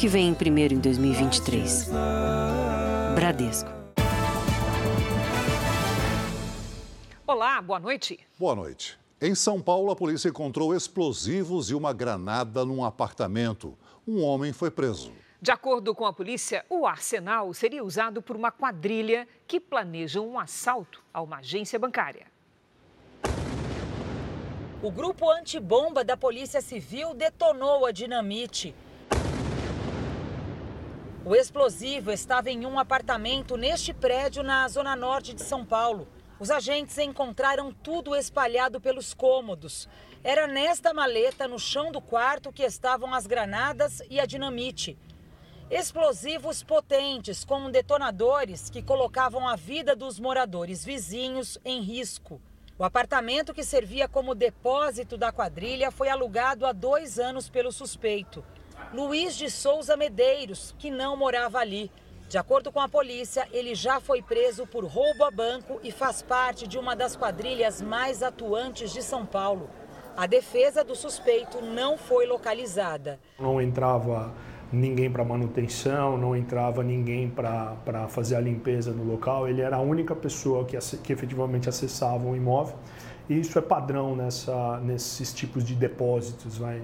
que vem primeiro em 2023. Bradesco. Olá, boa noite. Boa noite. Em São Paulo, a polícia encontrou explosivos e uma granada num apartamento. Um homem foi preso. De acordo com a polícia, o arsenal seria usado por uma quadrilha que planeja um assalto a uma agência bancária. O grupo antibomba da Polícia Civil detonou a dinamite. O explosivo estava em um apartamento neste prédio na zona norte de São Paulo. Os agentes encontraram tudo espalhado pelos cômodos. Era nesta maleta, no chão do quarto, que estavam as granadas e a dinamite. Explosivos potentes com detonadores que colocavam a vida dos moradores vizinhos em risco. O apartamento que servia como depósito da quadrilha foi alugado há dois anos pelo suspeito, Luiz de Souza Medeiros, que não morava ali. De acordo com a polícia, ele já foi preso por roubo a banco e faz parte de uma das quadrilhas mais atuantes de São Paulo. A defesa do suspeito não foi localizada. Não entrava ninguém para manutenção, não entrava ninguém para fazer a limpeza no local. Ele era a única pessoa que, que efetivamente acessava o imóvel. E isso é padrão nessa, nesses tipos de depósitos. Vai.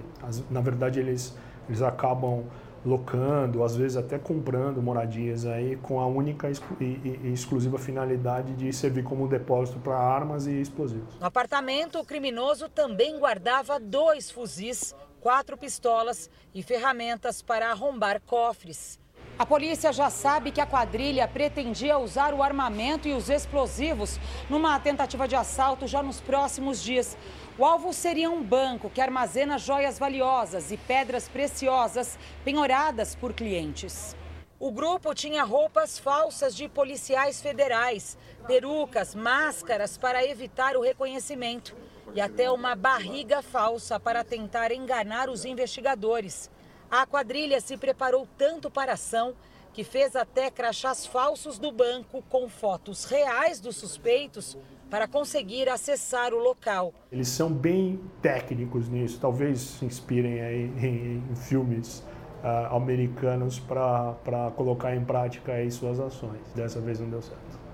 na verdade, eles, eles acabam locando, às vezes até comprando moradias aí com a única e, exclusiva finalidade de servir como depósito para armas e explosivos. No apartamento, o criminoso também guardava dois fuzis, quatro pistolas e ferramentas para arrombar cofres. A polícia já sabe que a quadrilha pretendia usar o armamento e os explosivos numa tentativa de assalto já nos próximos dias. O alvo seria um banco que armazena joias valiosas e pedras preciosas penhoradas por clientes. O grupo tinha roupas falsas de policiais federais, perucas, máscaras para evitar o reconhecimento e até uma barriga falsa para tentar enganar os investigadores. A quadrilha se preparou tanto para a ação que fez até crachás falsos do banco com fotos reais dos suspeitos para conseguir acessar o local. Eles são bem técnicos nisso, talvez se inspirem aí em, em filmes uh, americanos para colocar em prática aí suas ações. Dessa vez não deu certo.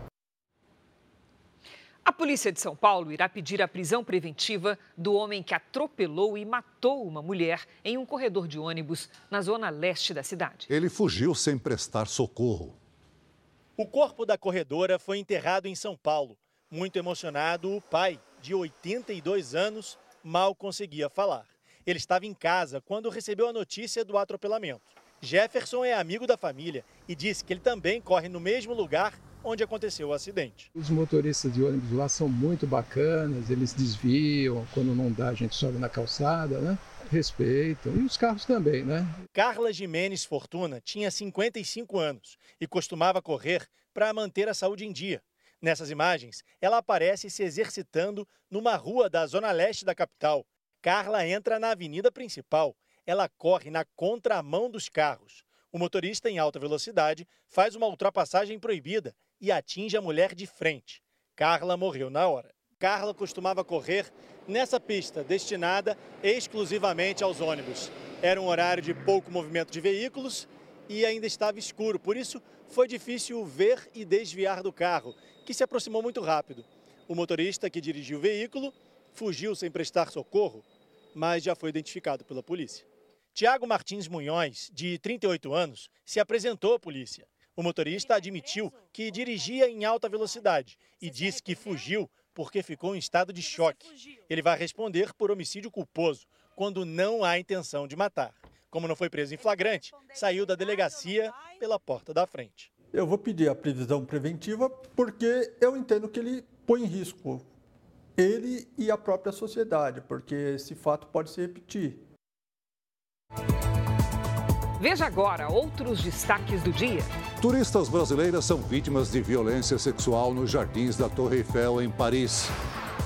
A polícia de São Paulo irá pedir a prisão preventiva do homem que atropelou e matou uma mulher em um corredor de ônibus na zona leste da cidade. Ele fugiu sem prestar socorro. O corpo da corredora foi enterrado em São Paulo. Muito emocionado, o pai, de 82 anos, mal conseguia falar. Ele estava em casa quando recebeu a notícia do atropelamento. Jefferson é amigo da família e disse que ele também corre no mesmo lugar onde aconteceu o acidente. Os motoristas de ônibus lá são muito bacanas, eles desviam, quando não dá a gente sobe na calçada, né? Respeitam, e os carros também, né? Carla Jimenez Fortuna tinha 55 anos e costumava correr para manter a saúde em dia. Nessas imagens, ela aparece se exercitando numa rua da zona leste da capital. Carla entra na avenida principal. Ela corre na contramão dos carros. O motorista, em alta velocidade, faz uma ultrapassagem proibida e atinge a mulher de frente. Carla morreu na hora. Carla costumava correr nessa pista destinada exclusivamente aos ônibus. Era um horário de pouco movimento de veículos e ainda estava escuro, por isso foi difícil ver e desviar do carro que se aproximou muito rápido. O motorista que dirigiu o veículo fugiu sem prestar socorro, mas já foi identificado pela polícia. Tiago Martins Munhões, de 38 anos, se apresentou à polícia. O motorista admitiu que dirigia em alta velocidade e disse que fugiu porque ficou em estado de choque. Ele vai responder por homicídio culposo, quando não há intenção de matar. Como não foi preso em flagrante, saiu da delegacia pela porta da frente eu vou pedir a previsão preventiva porque eu entendo que ele põe em risco ele e a própria sociedade, porque esse fato pode se repetir. Veja agora outros destaques do dia. Turistas brasileiras são vítimas de violência sexual nos jardins da Torre Eiffel, em Paris.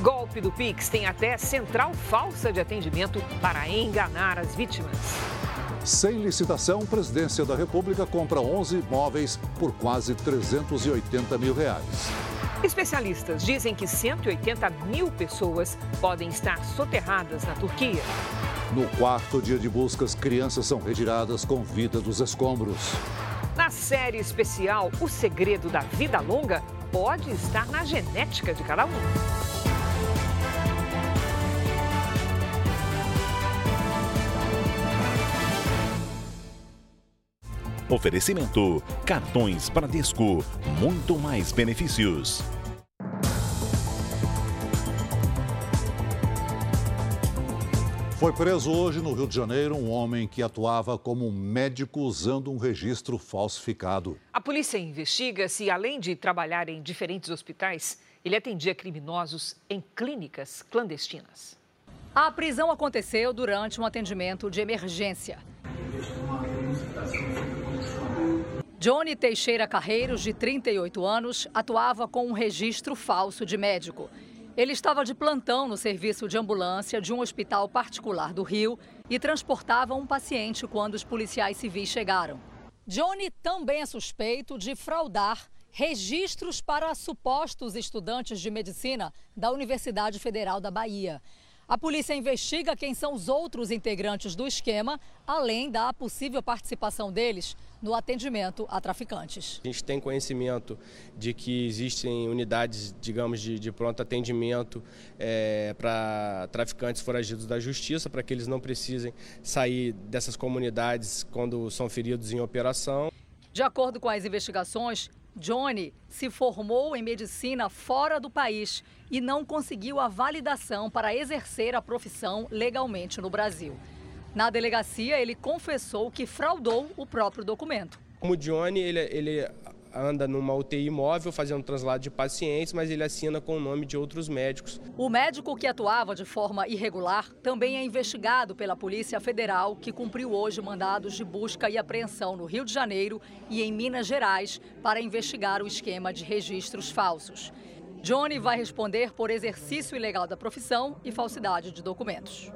Golpe do Pix tem até central falsa de atendimento para enganar as vítimas. Sem licitação, a Presidência da República compra 11 imóveis por quase 380 mil reais. Especialistas dizem que 180 mil pessoas podem estar soterradas na Turquia. No quarto dia de buscas, crianças são retiradas com vida dos escombros. Na série especial O Segredo da Vida Longa, pode estar na genética de cada um. Oferecimento: cartões Bradesco, muito mais benefícios. Foi preso hoje no Rio de Janeiro um homem que atuava como médico usando um registro falsificado. A polícia investiga se, além de trabalhar em diferentes hospitais, ele atendia criminosos em clínicas clandestinas. A prisão aconteceu durante um atendimento de emergência. Johnny Teixeira Carreiros, de 38 anos, atuava com um registro falso de médico. Ele estava de plantão no serviço de ambulância de um hospital particular do Rio e transportava um paciente quando os policiais civis chegaram. Johnny também é suspeito de fraudar registros para supostos estudantes de medicina da Universidade Federal da Bahia. A polícia investiga quem são os outros integrantes do esquema, além da possível participação deles no atendimento a traficantes. A gente tem conhecimento de que existem unidades, digamos, de, de pronto atendimento é, para traficantes foragidos da justiça, para que eles não precisem sair dessas comunidades quando são feridos em operação. De acordo com as investigações, Johnny se formou em medicina fora do país e não conseguiu a validação para exercer a profissão legalmente no Brasil. Na delegacia, ele confessou que fraudou o próprio documento. Como Johnny, ele, ele anda numa UTI móvel fazendo translado de pacientes, mas ele assina com o nome de outros médicos. O médico que atuava de forma irregular também é investigado pela Polícia Federal, que cumpriu hoje mandados de busca e apreensão no Rio de Janeiro e em Minas Gerais para investigar o esquema de registros falsos. Johnny vai responder por exercício ilegal da profissão e falsidade de documentos.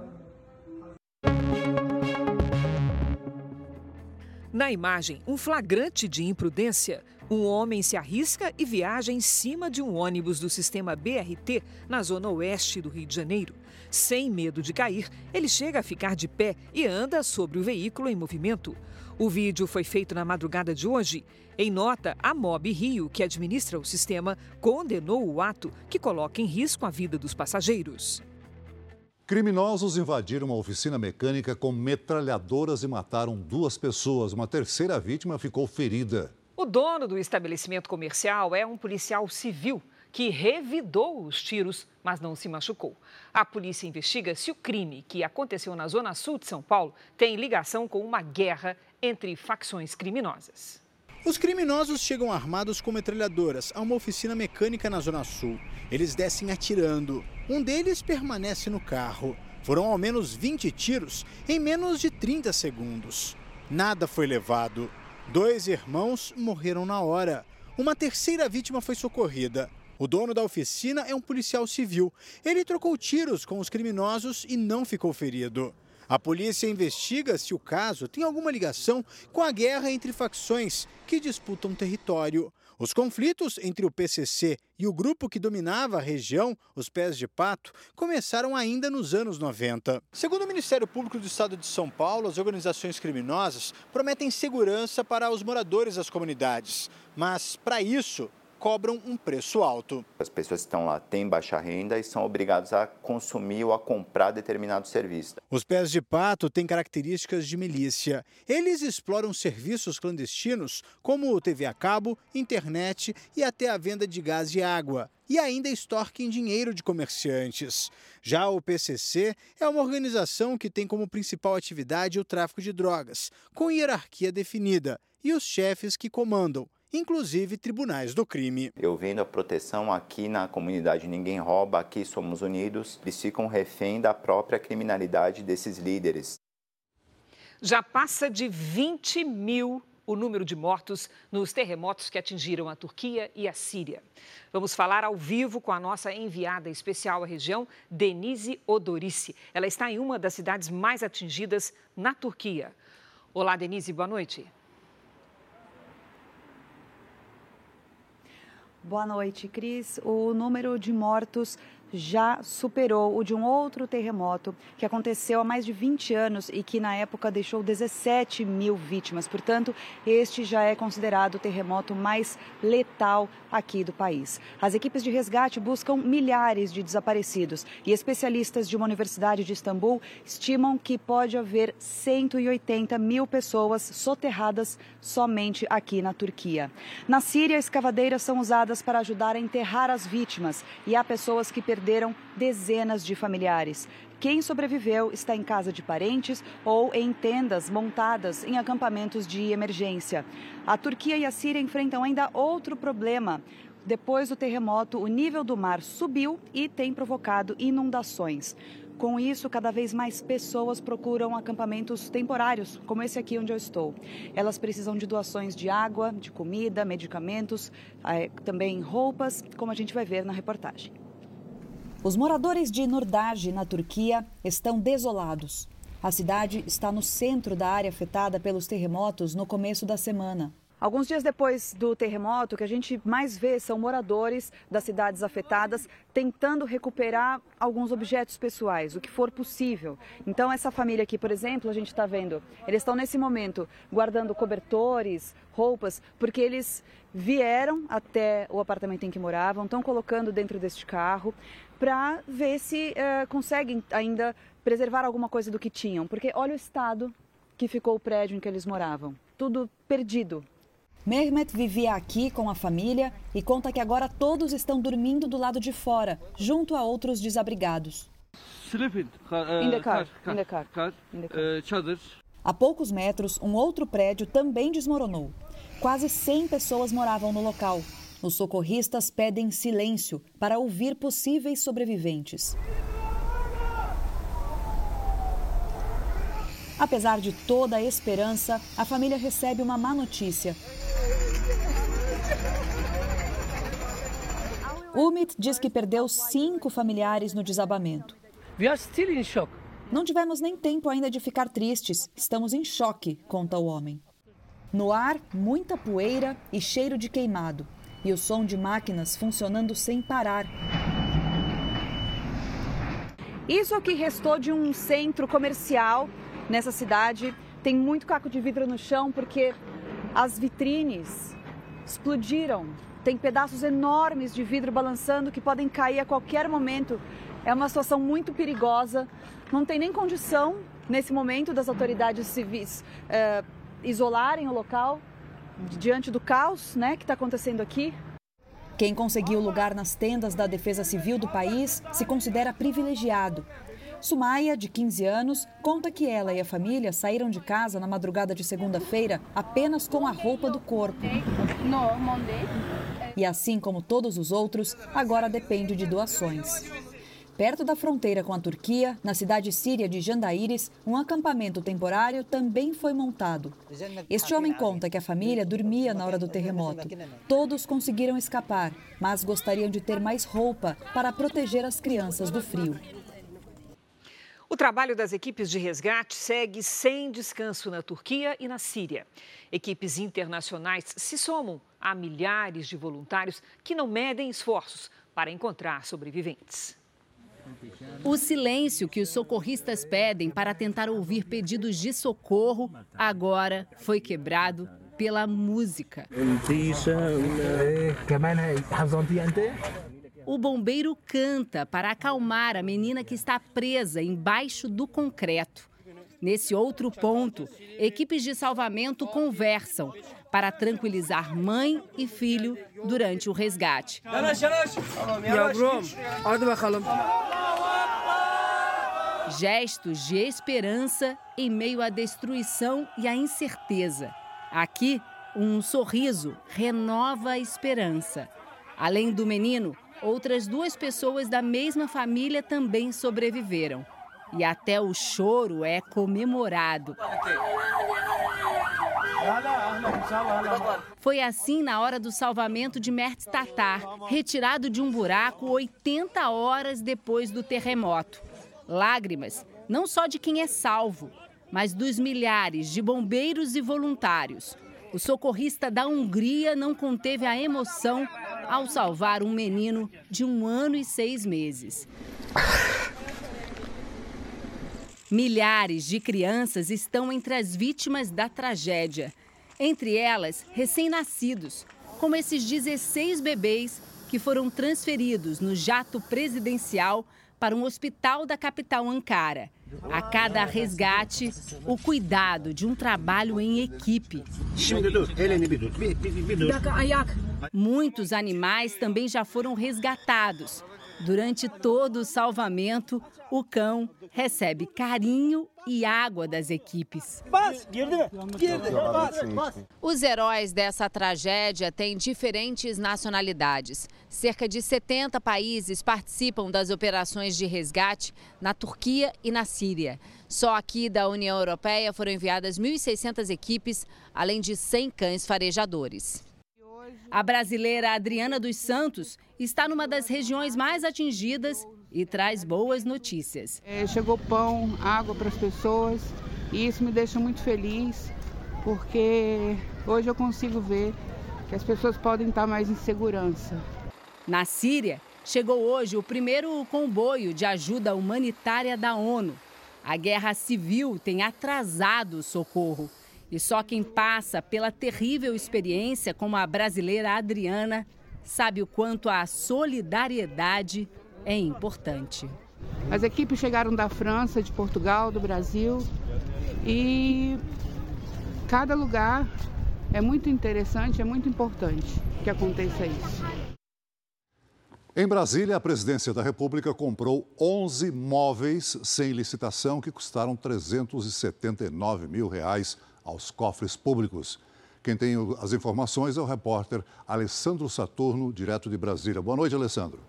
Na imagem, um flagrante de imprudência. Um homem se arrisca e viaja em cima de um ônibus do sistema BRT na zona oeste do Rio de Janeiro. Sem medo de cair, ele chega a ficar de pé e anda sobre o veículo em movimento. O vídeo foi feito na madrugada de hoje. Em nota, a Mob Rio, que administra o sistema, condenou o ato que coloca em risco a vida dos passageiros. Criminosos invadiram uma oficina mecânica com metralhadoras e mataram duas pessoas. Uma terceira vítima ficou ferida. O dono do estabelecimento comercial é um policial civil que revidou os tiros, mas não se machucou. A polícia investiga se o crime que aconteceu na zona sul de São Paulo tem ligação com uma guerra entre facções criminosas. Os criminosos chegam armados com metralhadoras a uma oficina mecânica na Zona Sul. Eles descem atirando. Um deles permanece no carro. Foram ao menos 20 tiros em menos de 30 segundos. Nada foi levado. Dois irmãos morreram na hora. Uma terceira vítima foi socorrida. O dono da oficina é um policial civil. Ele trocou tiros com os criminosos e não ficou ferido. A polícia investiga se o caso tem alguma ligação com a guerra entre facções que disputam território. Os conflitos entre o PCC e o grupo que dominava a região, os Pés de Pato, começaram ainda nos anos 90. Segundo o Ministério Público do Estado de São Paulo, as organizações criminosas prometem segurança para os moradores das comunidades. Mas, para isso, cobram um preço alto. As pessoas que estão lá têm baixa renda e são obrigadas a consumir ou a comprar determinado serviço. Os pés de pato têm características de milícia. Eles exploram serviços clandestinos como TV a cabo, internet e até a venda de gás e água. E ainda extorquem dinheiro de comerciantes. Já o PCC é uma organização que tem como principal atividade o tráfico de drogas, com hierarquia definida, e os chefes que comandam inclusive tribunais do crime. Eu vendo a proteção aqui na comunidade Ninguém Rouba, aqui somos unidos, eles ficam refém da própria criminalidade desses líderes. Já passa de 20 mil o número de mortos nos terremotos que atingiram a Turquia e a Síria. Vamos falar ao vivo com a nossa enviada especial à região, Denise Odorice. Ela está em uma das cidades mais atingidas na Turquia. Olá, Denise, boa noite. Boa noite, Cris. O número de mortos já superou o de um outro terremoto que aconteceu há mais de 20 anos e que na época deixou 17 mil vítimas. Portanto, este já é considerado o terremoto mais letal aqui do país. As equipes de resgate buscam milhares de desaparecidos e especialistas de uma universidade de Istambul estimam que pode haver 180 mil pessoas soterradas somente aqui na Turquia. Na Síria, escavadeiras são usadas para ajudar a enterrar as vítimas e há pessoas que perderam dezenas de familiares. Quem sobreviveu está em casa de parentes ou em tendas montadas em acampamentos de emergência. A Turquia e a Síria enfrentam ainda outro problema. Depois do terremoto, o nível do mar subiu e tem provocado inundações. Com isso, cada vez mais pessoas procuram acampamentos temporários, como esse aqui onde eu estou. Elas precisam de doações de água, de comida, medicamentos, eh, também roupas, como a gente vai ver na reportagem. Os moradores de Nurdage, na Turquia, estão desolados. A cidade está no centro da área afetada pelos terremotos no começo da semana. Alguns dias depois do terremoto, o que a gente mais vê são moradores das cidades afetadas tentando recuperar alguns objetos pessoais, o que for possível. Então, essa família aqui, por exemplo, a gente está vendo, eles estão nesse momento guardando cobertores, roupas, porque eles vieram até o apartamento em que moravam, estão colocando dentro deste carro para ver se uh, conseguem ainda preservar alguma coisa do que tinham, porque olha o estado que ficou o prédio em que eles moravam, tudo perdido, Mehmet vivia aqui com a família e conta que agora todos estão dormindo do lado de fora, junto a outros desabrigados. A poucos metros, um outro prédio também desmoronou. Quase 100 pessoas moravam no local. Os socorristas pedem silêncio para ouvir possíveis sobreviventes. Apesar de toda a esperança, a família recebe uma má notícia. Umit diz que perdeu cinco familiares no desabamento. Não tivemos nem tempo ainda de ficar tristes. Estamos em choque, conta o homem. No ar, muita poeira e cheiro de queimado. E o som de máquinas funcionando sem parar. Isso é o que restou de um centro comercial nessa cidade. Tem muito caco de vidro no chão porque as vitrines explodiram. Tem pedaços enormes de vidro balançando que podem cair a qualquer momento. É uma situação muito perigosa. Não tem nem condição, nesse momento, das autoridades civis eh, isolarem o local diante do caos né, que está acontecendo aqui. Quem conseguiu lugar nas tendas da Defesa Civil do país se considera privilegiado Sumaia, de 15 anos, conta que ela e a família saíram de casa na madrugada de segunda-feira apenas com a roupa do corpo. E assim como todos os outros, agora depende de doações. Perto da fronteira com a Turquia, na cidade síria de Jandaíris, um acampamento temporário também foi montado. Este homem conta que a família dormia na hora do terremoto. Todos conseguiram escapar, mas gostariam de ter mais roupa para proteger as crianças do frio. O trabalho das equipes de resgate segue sem descanso na Turquia e na Síria. Equipes internacionais se somam a milhares de voluntários que não medem esforços para encontrar sobreviventes. O silêncio que os socorristas pedem para tentar ouvir pedidos de socorro agora foi quebrado pela música. O bombeiro canta para acalmar a menina que está presa embaixo do concreto. Nesse outro ponto, equipes de salvamento conversam para tranquilizar mãe e filho durante o resgate. Gestos de esperança em meio à destruição e à incerteza. Aqui, um sorriso renova a esperança. Além do menino, Outras duas pessoas da mesma família também sobreviveram. E até o choro é comemorado. Foi assim na hora do salvamento de Mert Tatar, retirado de um buraco 80 horas depois do terremoto. Lágrimas, não só de quem é salvo, mas dos milhares de bombeiros e voluntários. O socorrista da Hungria não conteve a emoção ao salvar um menino de um ano e seis meses. Milhares de crianças estão entre as vítimas da tragédia. Entre elas, recém-nascidos, como esses 16 bebês que foram transferidos no jato presidencial para um hospital da capital Ankara. A cada resgate, o cuidado de um trabalho em equipe. Muitos animais também já foram resgatados. Durante todo o salvamento, o cão recebe carinho e água das equipes. Os heróis dessa tragédia têm diferentes nacionalidades. Cerca de 70 países participam das operações de resgate na Turquia e na Síria. Só aqui da União Europeia foram enviadas 1.600 equipes, além de 100 cães farejadores. A brasileira Adriana dos Santos está numa das regiões mais atingidas e traz boas notícias. É, chegou pão, água para as pessoas e isso me deixa muito feliz porque hoje eu consigo ver que as pessoas podem estar mais em segurança. Na Síria, chegou hoje o primeiro comboio de ajuda humanitária da ONU. A guerra civil tem atrasado o socorro. E só quem passa pela terrível experiência, como a brasileira Adriana, sabe o quanto a solidariedade é importante. As equipes chegaram da França, de Portugal, do Brasil e cada lugar é muito interessante, é muito importante que aconteça isso. Em Brasília, a presidência da República comprou 11 móveis sem licitação que custaram 379 mil reais aos cofres públicos. Quem tem as informações é o repórter Alessandro Saturno, direto de Brasília. Boa noite, Alessandro.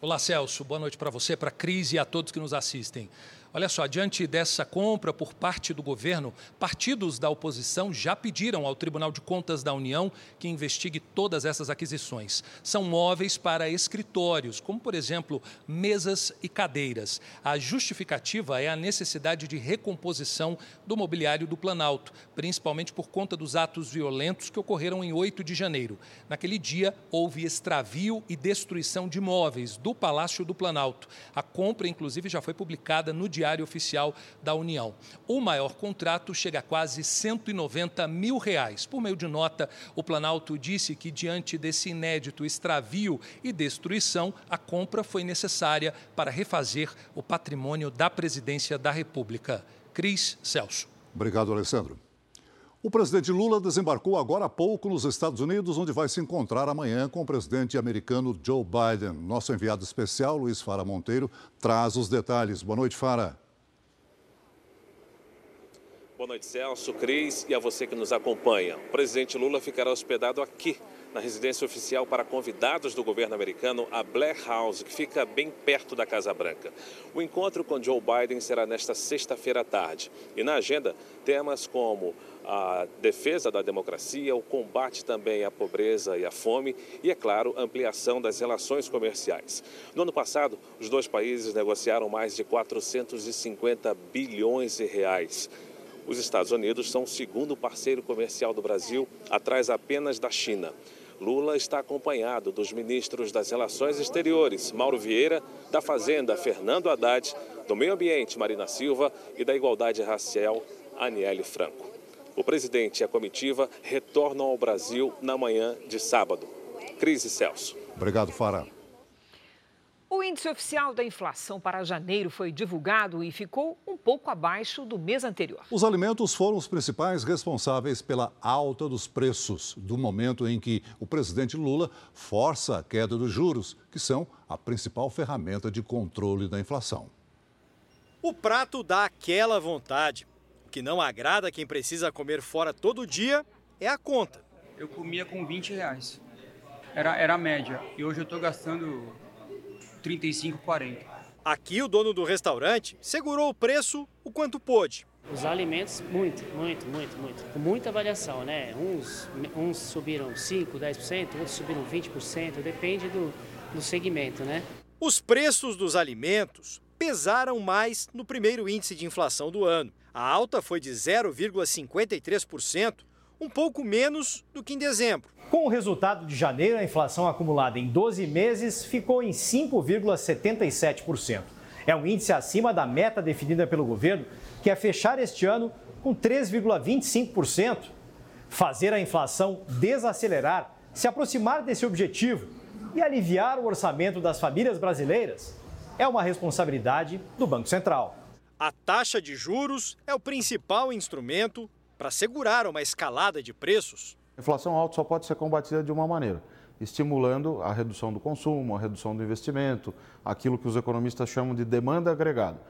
Olá, Celso. Boa noite para você, para a Cris e a todos que nos assistem. Olha só, diante dessa compra por parte do governo, partidos da oposição já pediram ao Tribunal de Contas da União que investigue todas essas aquisições. São móveis para escritórios, como, por exemplo, mesas e cadeiras. A justificativa é a necessidade de recomposição do mobiliário do Planalto, principalmente por conta dos atos violentos que ocorreram em 8 de janeiro. Naquele dia, houve extravio e destruição de móveis do Palácio do Planalto. A compra, inclusive, já foi publicada no Diário Oficial da União. O maior contrato chega a quase 190 mil reais. Por meio de nota, o Planalto disse que, diante desse inédito extravio e destruição, a compra foi necessária para refazer o patrimônio da presidência da República. Cris Celso. Obrigado, Alessandro. O presidente Lula desembarcou agora há pouco nos Estados Unidos, onde vai se encontrar amanhã com o presidente americano Joe Biden. Nosso enviado especial, Luiz Fara Monteiro, traz os detalhes. Boa noite, Fara. Boa noite, Celso, Cris e a você que nos acompanha. O presidente Lula ficará hospedado aqui, na residência oficial para convidados do governo americano, a Blair House, que fica bem perto da Casa Branca. O encontro com Joe Biden será nesta sexta-feira à tarde. E na agenda, temas como a defesa da democracia, o combate também à pobreza e à fome e, é claro, ampliação das relações comerciais. No ano passado, os dois países negociaram mais de 450 bilhões de reais. Os Estados Unidos são o segundo parceiro comercial do Brasil, atrás apenas da China. Lula está acompanhado dos ministros das Relações Exteriores, Mauro Vieira, da Fazenda, Fernando Haddad, do Meio Ambiente, Marina Silva e da Igualdade Racial, Aniele Franco. O presidente e a comitiva retornam ao Brasil na manhã de sábado. Crise Celso. Obrigado, Fara. O índice oficial da inflação para janeiro foi divulgado e ficou um pouco abaixo do mês anterior. Os alimentos foram os principais responsáveis pela alta dos preços, do momento em que o presidente Lula força a queda dos juros, que são a principal ferramenta de controle da inflação. O prato dá aquela vontade. O que não agrada quem precisa comer fora todo dia é a conta. Eu comia com 20 reais. Era, era a média. E hoje eu estou gastando 35, 40. Aqui o dono do restaurante segurou o preço o quanto pôde. Os alimentos, muito, muito, muito, muito. Com muita variação, né? Uns, uns subiram 5, 10%, outros subiram 20%, depende do, do segmento, né? Os preços dos alimentos pesaram mais no primeiro índice de inflação do ano. A alta foi de 0,53%, um pouco menos do que em dezembro. Com o resultado de janeiro, a inflação acumulada em 12 meses ficou em 5,77%. É um índice acima da meta definida pelo governo, que é fechar este ano com 3,25%. Fazer a inflação desacelerar, se aproximar desse objetivo e aliviar o orçamento das famílias brasileiras é uma responsabilidade do Banco Central. A taxa de juros é o principal instrumento para segurar uma escalada de preços. A inflação alta só pode ser combatida de uma maneira, estimulando a redução do consumo, a redução do investimento, aquilo que os economistas chamam de demanda agregada.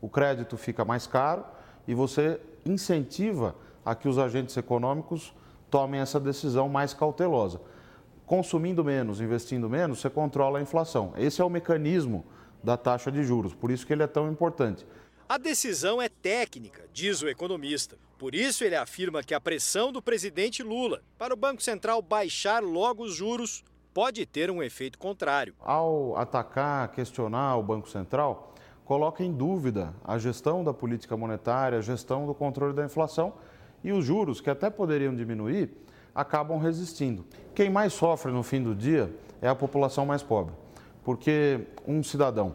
O crédito fica mais caro e você incentiva a que os agentes econômicos tomem essa decisão mais cautelosa. Consumindo menos, investindo menos, você controla a inflação. Esse é o mecanismo da taxa de juros, por isso que ele é tão importante. A decisão é técnica, diz o economista. Por isso, ele afirma que a pressão do presidente Lula para o Banco Central baixar logo os juros pode ter um efeito contrário. Ao atacar, questionar o Banco Central, coloca em dúvida a gestão da política monetária, a gestão do controle da inflação e os juros, que até poderiam diminuir, acabam resistindo. Quem mais sofre no fim do dia é a população mais pobre, porque um cidadão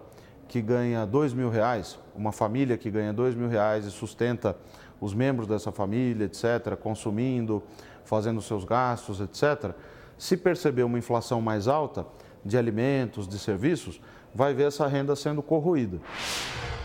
que ganha dois mil reais, uma família que ganha dois mil reais e sustenta os membros dessa família, etc., consumindo, fazendo seus gastos, etc., se perceber uma inflação mais alta de alimentos, de serviços, vai ver essa renda sendo corroída.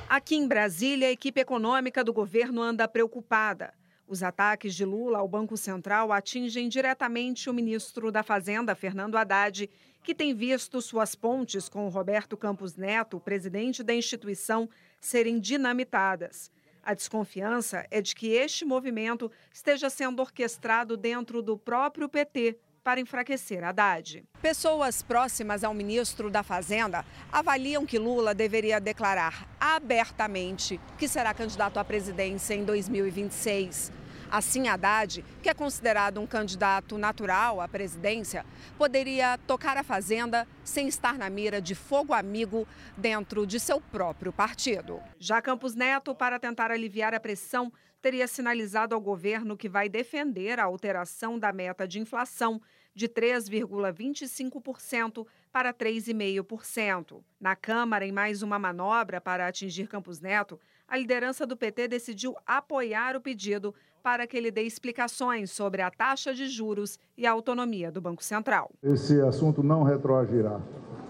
Aqui em Brasília, a equipe econômica do governo anda preocupada. Os ataques de Lula ao Banco Central atingem diretamente o ministro da Fazenda, Fernando Haddad, que tem visto suas pontes com Roberto Campos Neto, presidente da instituição, serem dinamitadas. A desconfiança é de que este movimento esteja sendo orquestrado dentro do próprio PT para enfraquecer Haddad. Pessoas próximas ao ministro da Fazenda avaliam que Lula deveria declarar abertamente que será candidato à presidência em 2026. Assim, Haddad, que é considerado um candidato natural à presidência, poderia tocar a Fazenda sem estar na mira de fogo amigo dentro de seu próprio partido. Já Campos Neto, para tentar aliviar a pressão, teria sinalizado ao governo que vai defender a alteração da meta de inflação de 3,25% para 3,5%. Na Câmara, em mais uma manobra para atingir Campos Neto, a liderança do PT decidiu apoiar o pedido para que ele dê explicações sobre a taxa de juros e a autonomia do Banco Central. Esse assunto não retroagirá.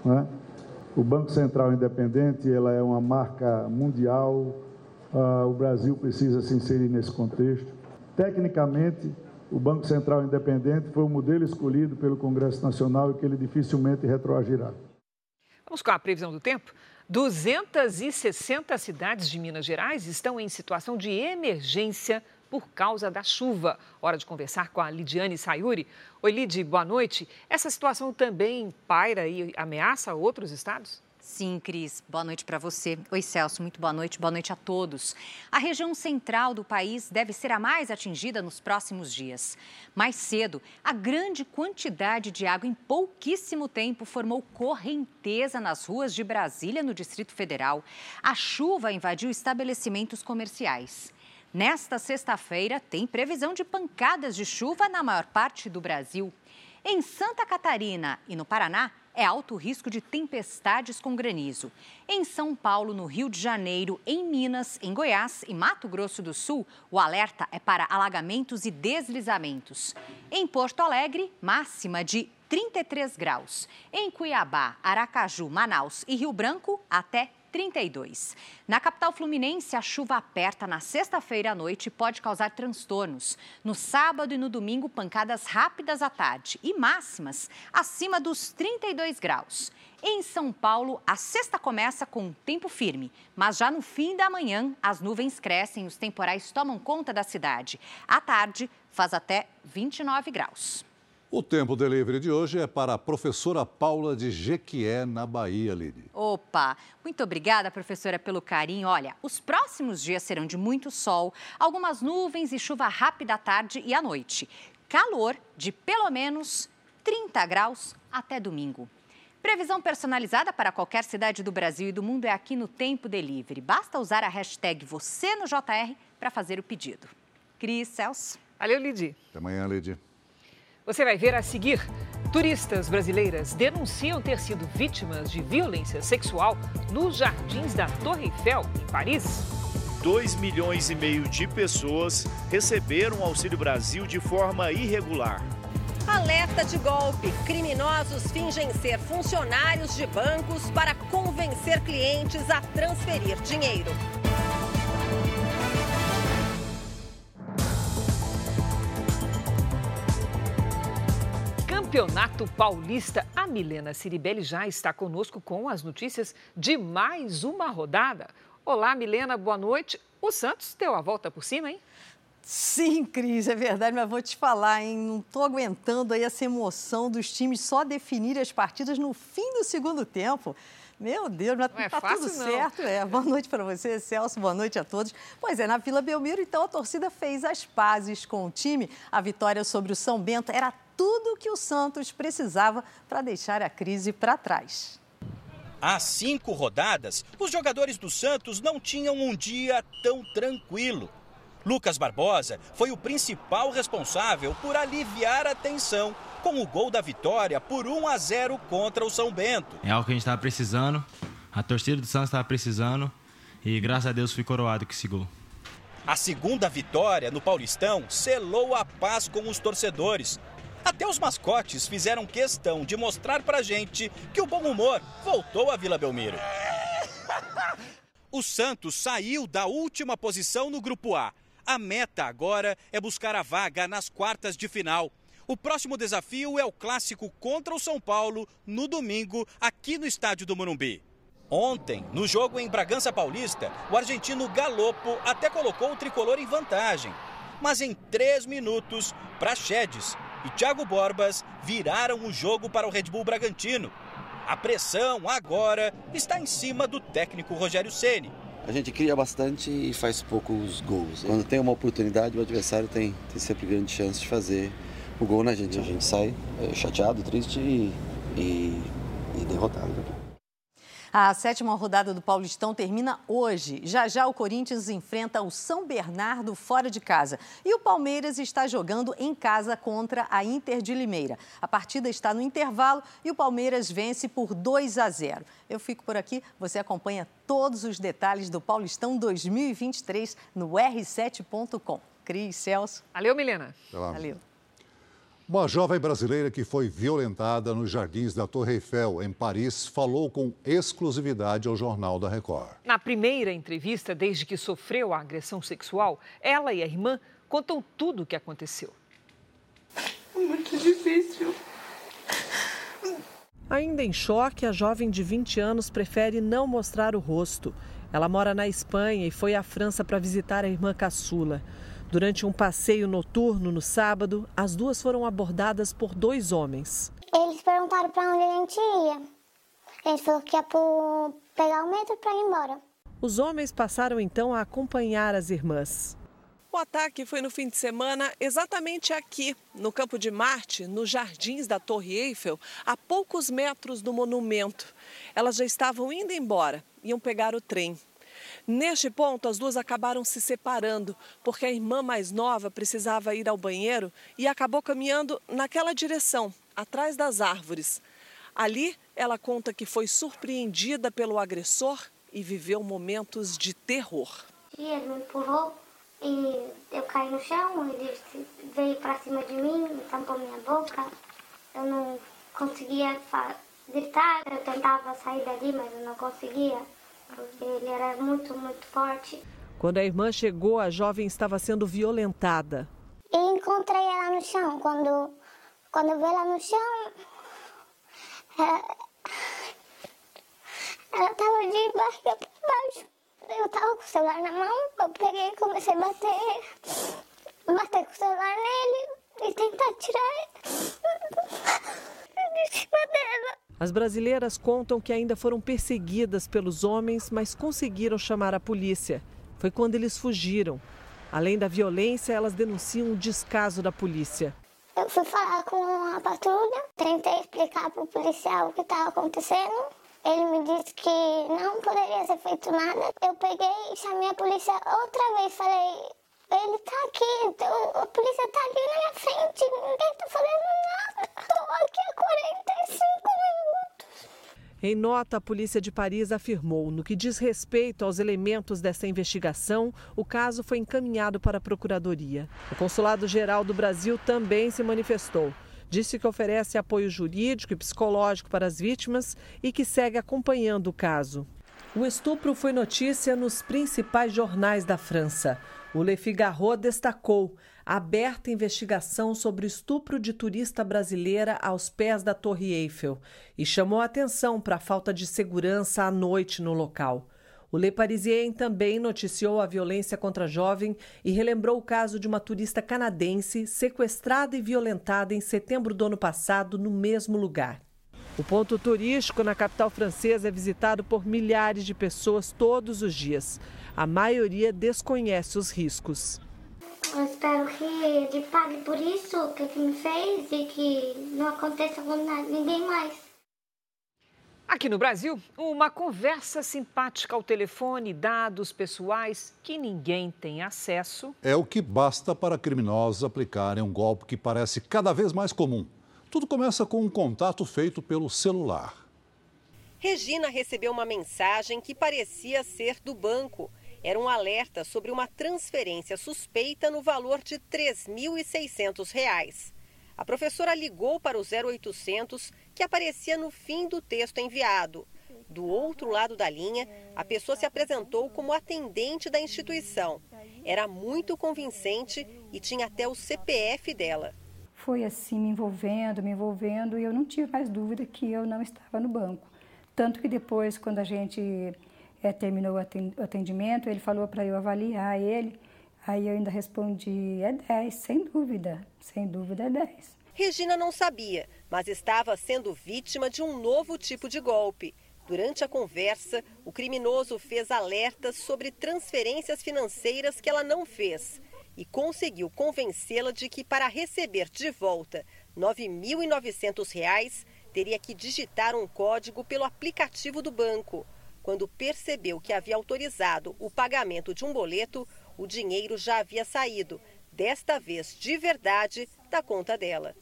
Né? O Banco Central independente ela é uma marca mundial. Uh, o Brasil precisa se inserir nesse contexto. Tecnicamente, o Banco Central independente foi o modelo escolhido pelo Congresso Nacional e que ele dificilmente retroagirá. Vamos com a previsão do tempo? 260 cidades de Minas Gerais estão em situação de emergência por causa da chuva. Hora de conversar com a Lidiane Sayuri. Oi, Lid, boa noite. Essa situação também paira e ameaça outros estados? Sim, Cris. Boa noite para você. Oi, Celso. Muito boa noite. Boa noite a todos. A região central do país deve ser a mais atingida nos próximos dias. Mais cedo, a grande quantidade de água em pouquíssimo tempo formou correnteza nas ruas de Brasília, no Distrito Federal. A chuva invadiu estabelecimentos comerciais. Nesta sexta-feira, tem previsão de pancadas de chuva na maior parte do Brasil. Em Santa Catarina e no Paraná, é alto risco de tempestades com granizo. Em São Paulo, no Rio de Janeiro, em Minas, em Goiás e Mato Grosso do Sul, o alerta é para alagamentos e deslizamentos. Em Porto Alegre, máxima de 33 graus. Em Cuiabá, Aracaju, Manaus e Rio Branco, até 32. Na capital fluminense, a chuva aperta na sexta-feira à noite e pode causar transtornos. No sábado e no domingo, pancadas rápidas à tarde e máximas acima dos 32 graus. Em São Paulo, a sexta começa com tempo firme, mas já no fim da manhã, as nuvens crescem e os temporais tomam conta da cidade. À tarde, faz até 29 graus. O Tempo Delivery de hoje é para a professora Paula de Jequié, na Bahia, Lili. Opa, muito obrigada, professora, pelo carinho. Olha, os próximos dias serão de muito sol, algumas nuvens e chuva rápida à tarde e à noite. Calor de pelo menos 30 graus até domingo. Previsão personalizada para qualquer cidade do Brasil e do mundo é aqui no Tempo Delivery. Basta usar a hashtag você no JR para fazer o pedido. Cris, Celso. Valeu, Lidi. Até amanhã, Lidi. Você vai ver a seguir. Turistas brasileiras denunciam ter sido vítimas de violência sexual nos jardins da Torre Eiffel, em Paris. 2 milhões e meio de pessoas receberam o Auxílio Brasil de forma irregular. Alerta de golpe. Criminosos fingem ser funcionários de bancos para convencer clientes a transferir dinheiro. Campeonato Paulista. A Milena Ciribelli já está conosco com as notícias de mais uma rodada. Olá, Milena, boa noite. O Santos deu a volta por cima, hein? Sim, Cris, é verdade, mas vou te falar, hein? Não estou aguentando aí essa emoção dos times só definir as partidas no fim do segundo tempo. Meu Deus, mas não é tá fácil, tudo não. certo. É. Boa noite para você, Celso. Boa noite a todos. Pois é, na Vila Belmiro, então, a torcida fez as pazes com o time. A vitória sobre o São Bento era tudo que o Santos precisava para deixar a crise para trás. Há cinco rodadas, os jogadores do Santos não tinham um dia tão tranquilo. Lucas Barbosa foi o principal responsável por aliviar a tensão com o gol da vitória por 1 a 0 contra o São Bento. É algo que a gente estava precisando, a torcida do Santos estava precisando e graças a Deus fui coroado com esse gol. A segunda vitória no Paulistão selou a paz com os torcedores. Até os mascotes fizeram questão de mostrar pra gente que o bom humor voltou à Vila Belmiro. O Santos saiu da última posição no Grupo A. A meta agora é buscar a vaga nas quartas de final. O próximo desafio é o clássico contra o São Paulo no domingo, aqui no estádio do Morumbi. Ontem, no jogo em Bragança Paulista, o argentino Galopo até colocou o tricolor em vantagem. Mas em três minutos, Praxedes e Thiago Borbas viraram o jogo para o Red Bull Bragantino. A pressão agora está em cima do técnico Rogério Ceni. A gente cria bastante e faz poucos gols. Quando tem uma oportunidade, o adversário tem, tem sempre grande chance de fazer o gol na gente. A gente sai é, chateado, triste e, e, e derrotado. A sétima rodada do Paulistão termina hoje. Já já o Corinthians enfrenta o São Bernardo fora de casa. E o Palmeiras está jogando em casa contra a Inter de Limeira. A partida está no intervalo e o Palmeiras vence por 2 a 0. Eu fico por aqui. Você acompanha todos os detalhes do Paulistão 2023 no r7.com. Cris, Celso. Valeu, Milena. Valeu. Uma jovem brasileira que foi violentada nos jardins da Torre Eiffel, em Paris, falou com exclusividade ao Jornal da Record. Na primeira entrevista, desde que sofreu a agressão sexual, ela e a irmã contam tudo o que aconteceu. Muito difícil. Ainda em choque, a jovem de 20 anos prefere não mostrar o rosto. Ela mora na Espanha e foi à França para visitar a irmã caçula. Durante um passeio noturno no sábado, as duas foram abordadas por dois homens. Eles perguntaram para onde a gente ia. A gente falou que ia pro... pegar o metro para ir embora. Os homens passaram então a acompanhar as irmãs. O ataque foi no fim de semana, exatamente aqui, no Campo de Marte, nos jardins da Torre Eiffel, a poucos metros do monumento. Elas já estavam indo embora, iam pegar o trem. Neste ponto, as duas acabaram se separando, porque a irmã mais nova precisava ir ao banheiro e acabou caminhando naquela direção, atrás das árvores. Ali, ela conta que foi surpreendida pelo agressor e viveu momentos de terror. E ele me empurrou e eu caí no chão, ele veio para cima de mim, tampou minha boca. Eu não conseguia gritar, eu tentava sair dali, mas eu não conseguia porque ele era muito, muito forte. Quando a irmã chegou, a jovem estava sendo violentada. E encontrei ela no chão. Quando, quando eu vi ela no chão, ela, ela tava de barriga para baixo. Eu tava com o celular na mão, eu peguei e comecei a bater, bater com o celular nele e tentar tirar ele de cima dela. As brasileiras contam que ainda foram perseguidas pelos homens, mas conseguiram chamar a polícia. Foi quando eles fugiram. Além da violência, elas denunciam o descaso da polícia. Eu fui falar com a patrulha, tentei explicar para o policial o que estava acontecendo. Ele me disse que não poderia ser feito nada. Eu peguei e chamei a polícia outra vez. Falei, Ele tá aqui, então, a polícia tá ali na minha frente, ninguém tá fazendo nada. Tô aqui há 45 minutos. Em nota, a polícia de Paris afirmou: no que diz respeito aos elementos dessa investigação, o caso foi encaminhado para a Procuradoria. O Consulado Geral do Brasil também se manifestou. Disse que oferece apoio jurídico e psicológico para as vítimas e que segue acompanhando o caso. O estupro foi notícia nos principais jornais da França. O Le Figaro destacou aberta investigação sobre estupro de turista brasileira aos pés da Torre Eiffel e chamou atenção para a falta de segurança à noite no local. O Le Parisien também noticiou a violência contra a jovem e relembrou o caso de uma turista canadense sequestrada e violentada em setembro do ano passado no mesmo lugar. O ponto turístico na capital francesa é visitado por milhares de pessoas todos os dias. A maioria desconhece os riscos. Eu espero que ele pague por isso que ele me fez e que não aconteça com ninguém mais. Aqui no Brasil, uma conversa simpática ao telefone, dados pessoais que ninguém tem acesso. É o que basta para criminosos aplicarem um golpe que parece cada vez mais comum tudo começa com um contato feito pelo celular. Regina recebeu uma mensagem que parecia ser do banco. Era um alerta sobre uma transferência suspeita no valor de R$ 3.600. A professora ligou para o 0800, que aparecia no fim do texto enviado. Do outro lado da linha, a pessoa se apresentou como atendente da instituição. Era muito convincente e tinha até o CPF dela foi assim me envolvendo, me envolvendo, e eu não tive mais dúvida que eu não estava no banco. Tanto que depois, quando a gente é, terminou o atendimento, ele falou para eu avaliar ele, aí eu ainda respondi, é 10, sem dúvida, sem dúvida é 10. Regina não sabia, mas estava sendo vítima de um novo tipo de golpe. Durante a conversa, o criminoso fez alertas sobre transferências financeiras que ela não fez e conseguiu convencê-la de que para receber de volta R$ 9.900 teria que digitar um código pelo aplicativo do banco. Quando percebeu que havia autorizado o pagamento de um boleto, o dinheiro já havia saído, desta vez de verdade, da conta dela.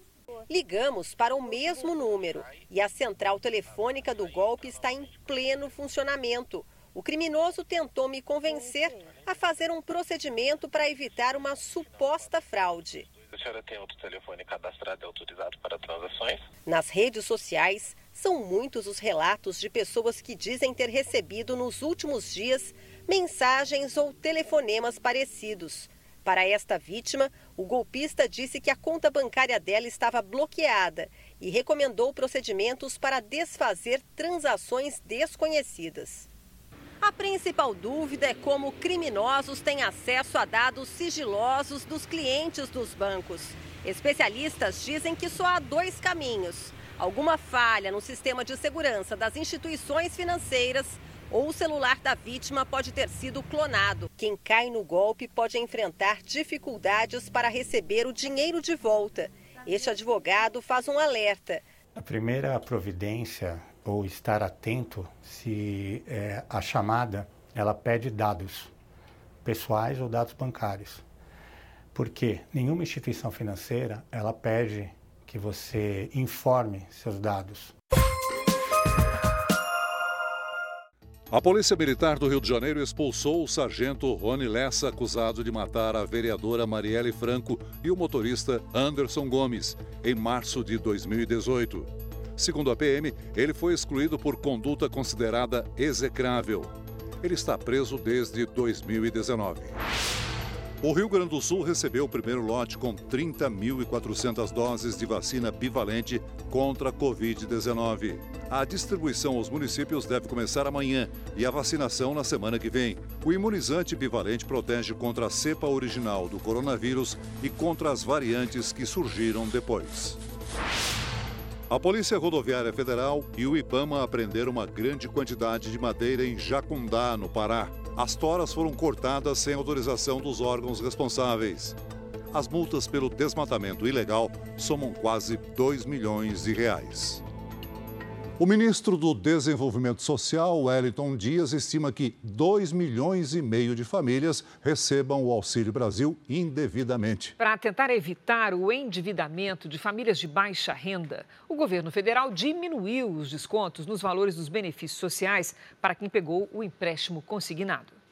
Ligamos para o mesmo número e a central telefônica do golpe está em pleno funcionamento. O criminoso tentou me convencer a fazer um procedimento para evitar uma suposta fraude. A senhora tem outro telefone cadastrado e autorizado para transações? Nas redes sociais, são muitos os relatos de pessoas que dizem ter recebido nos últimos dias mensagens ou telefonemas parecidos. Para esta vítima, o golpista disse que a conta bancária dela estava bloqueada e recomendou procedimentos para desfazer transações desconhecidas. A principal dúvida é como criminosos têm acesso a dados sigilosos dos clientes dos bancos. Especialistas dizem que só há dois caminhos: alguma falha no sistema de segurança das instituições financeiras ou o celular da vítima pode ter sido clonado. Quem cai no golpe pode enfrentar dificuldades para receber o dinheiro de volta. Este advogado faz um alerta. A primeira providência ou estar atento se é, a chamada ela pede dados pessoais ou dados bancários. Porque nenhuma instituição financeira ela pede que você informe seus dados. A Polícia Militar do Rio de Janeiro expulsou o sargento Rony Lessa, acusado de matar a vereadora Marielle Franco e o motorista Anderson Gomes, em março de 2018. Segundo a PM, ele foi excluído por conduta considerada execrável. Ele está preso desde 2019. O Rio Grande do Sul recebeu o primeiro lote com 30.400 doses de vacina bivalente contra a Covid-19. A distribuição aos municípios deve começar amanhã e a vacinação na semana que vem. O imunizante bivalente protege contra a cepa original do coronavírus e contra as variantes que surgiram depois. A Polícia Rodoviária Federal e o IBAMA apreenderam uma grande quantidade de madeira em Jacundá, no Pará. As toras foram cortadas sem autorização dos órgãos responsáveis. As multas pelo desmatamento ilegal somam quase 2 milhões de reais. O ministro do Desenvolvimento Social, Wellington Dias, estima que 2 milhões e meio de famílias recebam o Auxílio Brasil indevidamente. Para tentar evitar o endividamento de famílias de baixa renda, o governo federal diminuiu os descontos nos valores dos benefícios sociais para quem pegou o empréstimo consignado.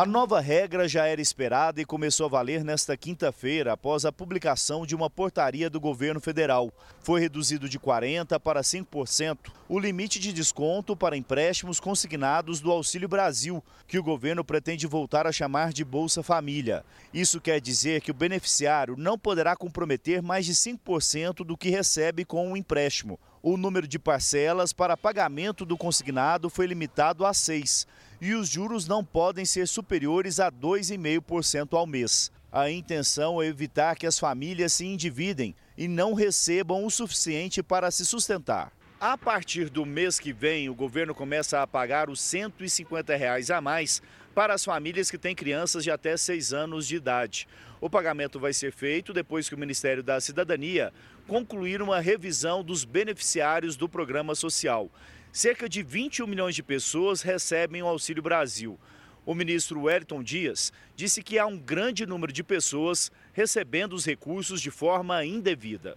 A nova regra já era esperada e começou a valer nesta quinta-feira, após a publicação de uma portaria do governo federal. Foi reduzido de 40% para 5% o limite de desconto para empréstimos consignados do Auxílio Brasil, que o governo pretende voltar a chamar de Bolsa Família. Isso quer dizer que o beneficiário não poderá comprometer mais de 5% do que recebe com o empréstimo. O número de parcelas para pagamento do consignado foi limitado a seis e os juros não podem ser superiores a 2,5% ao mês. A intenção é evitar que as famílias se endividem e não recebam o suficiente para se sustentar. A partir do mês que vem, o governo começa a pagar os 150 reais a mais para as famílias que têm crianças de até 6 anos de idade. O pagamento vai ser feito depois que o Ministério da Cidadania concluir uma revisão dos beneficiários do programa social. Cerca de 21 milhões de pessoas recebem o Auxílio Brasil. O ministro Wellington Dias disse que há um grande número de pessoas recebendo os recursos de forma indevida.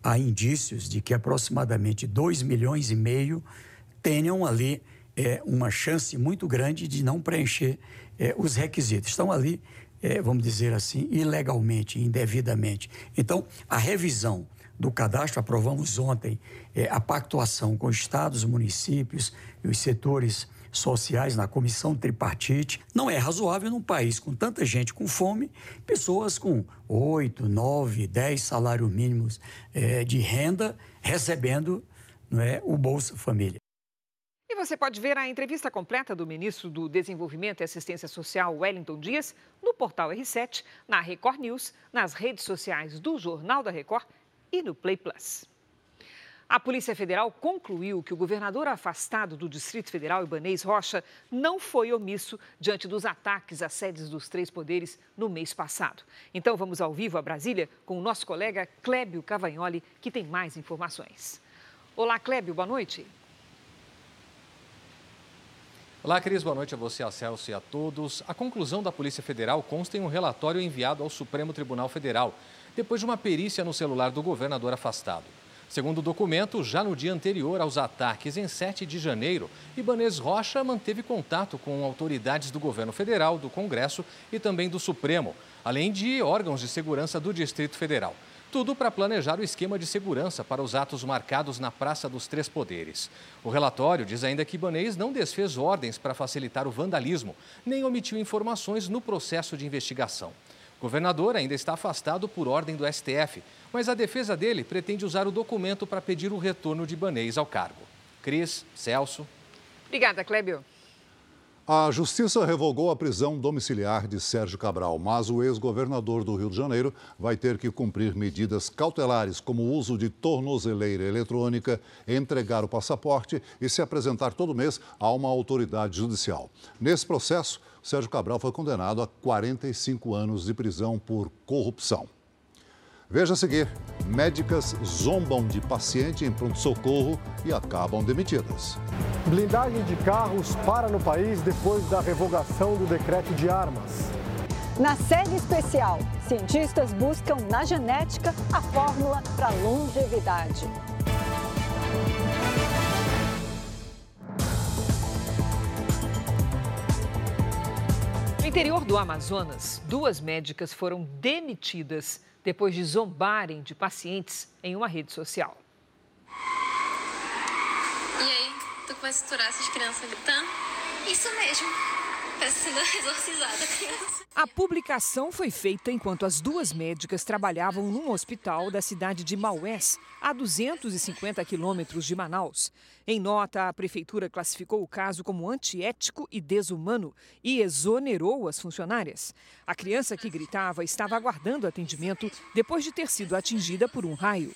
Há indícios de que aproximadamente 2 milhões e meio tenham ali é, uma chance muito grande de não preencher é, os requisitos. Estão ali, é, vamos dizer assim, ilegalmente, indevidamente. Então, a revisão do cadastro, aprovamos ontem é, a pactuação com estados, municípios e os setores sociais na comissão tripartite. Não é razoável num país com tanta gente com fome, pessoas com 8, 9, 10 salários mínimos é, de renda recebendo não é, o Bolsa Família. E você pode ver a entrevista completa do ministro do Desenvolvimento e Assistência Social, Wellington Dias, no portal R7, na Record News, nas redes sociais do Jornal da Record e no Play Plus. A Polícia Federal concluiu que o governador afastado do Distrito Federal, Ibanês Rocha, não foi omisso diante dos ataques às sedes dos três poderes no mês passado. Então vamos ao vivo a Brasília com o nosso colega Clébio Cavagnoli, que tem mais informações. Olá, Clébio, boa noite. Olá, Cris, boa noite a você, a Celso e a todos. A conclusão da Polícia Federal consta em um relatório enviado ao Supremo Tribunal Federal depois de uma perícia no celular do governador afastado. Segundo o documento, já no dia anterior aos ataques, em 7 de janeiro, Ibanez Rocha manteve contato com autoridades do governo federal, do Congresso e também do Supremo, além de órgãos de segurança do Distrito Federal. Tudo para planejar o esquema de segurança para os atos marcados na Praça dos Três Poderes. O relatório diz ainda que Ibanez não desfez ordens para facilitar o vandalismo, nem omitiu informações no processo de investigação. Governador ainda está afastado por ordem do STF, mas a defesa dele pretende usar o documento para pedir o retorno de Banês ao cargo. Cris, Celso. Obrigada, Clébio. A Justiça revogou a prisão domiciliar de Sérgio Cabral, mas o ex-governador do Rio de Janeiro vai ter que cumprir medidas cautelares, como o uso de tornozeleira eletrônica, entregar o passaporte e se apresentar todo mês a uma autoridade judicial. Nesse processo, Sérgio Cabral foi condenado a 45 anos de prisão por corrupção. Veja a seguir: médicas zombam de paciente em pronto-socorro e acabam demitidas. Blindagem de carros para no país depois da revogação do decreto de armas. Na série especial, cientistas buscam na genética a fórmula para longevidade. interior do Amazonas, duas médicas foram demitidas depois de zombarem de pacientes em uma rede social. E aí, tu começa a estourar essas crianças gritando? Isso mesmo. Sendo exorcizada a criança. A publicação foi feita enquanto as duas médicas trabalhavam num hospital da cidade de Maués, a 250 quilômetros de Manaus. Em nota, a prefeitura classificou o caso como antiético e desumano e exonerou as funcionárias. A criança que gritava estava aguardando atendimento depois de ter sido atingida por um raio.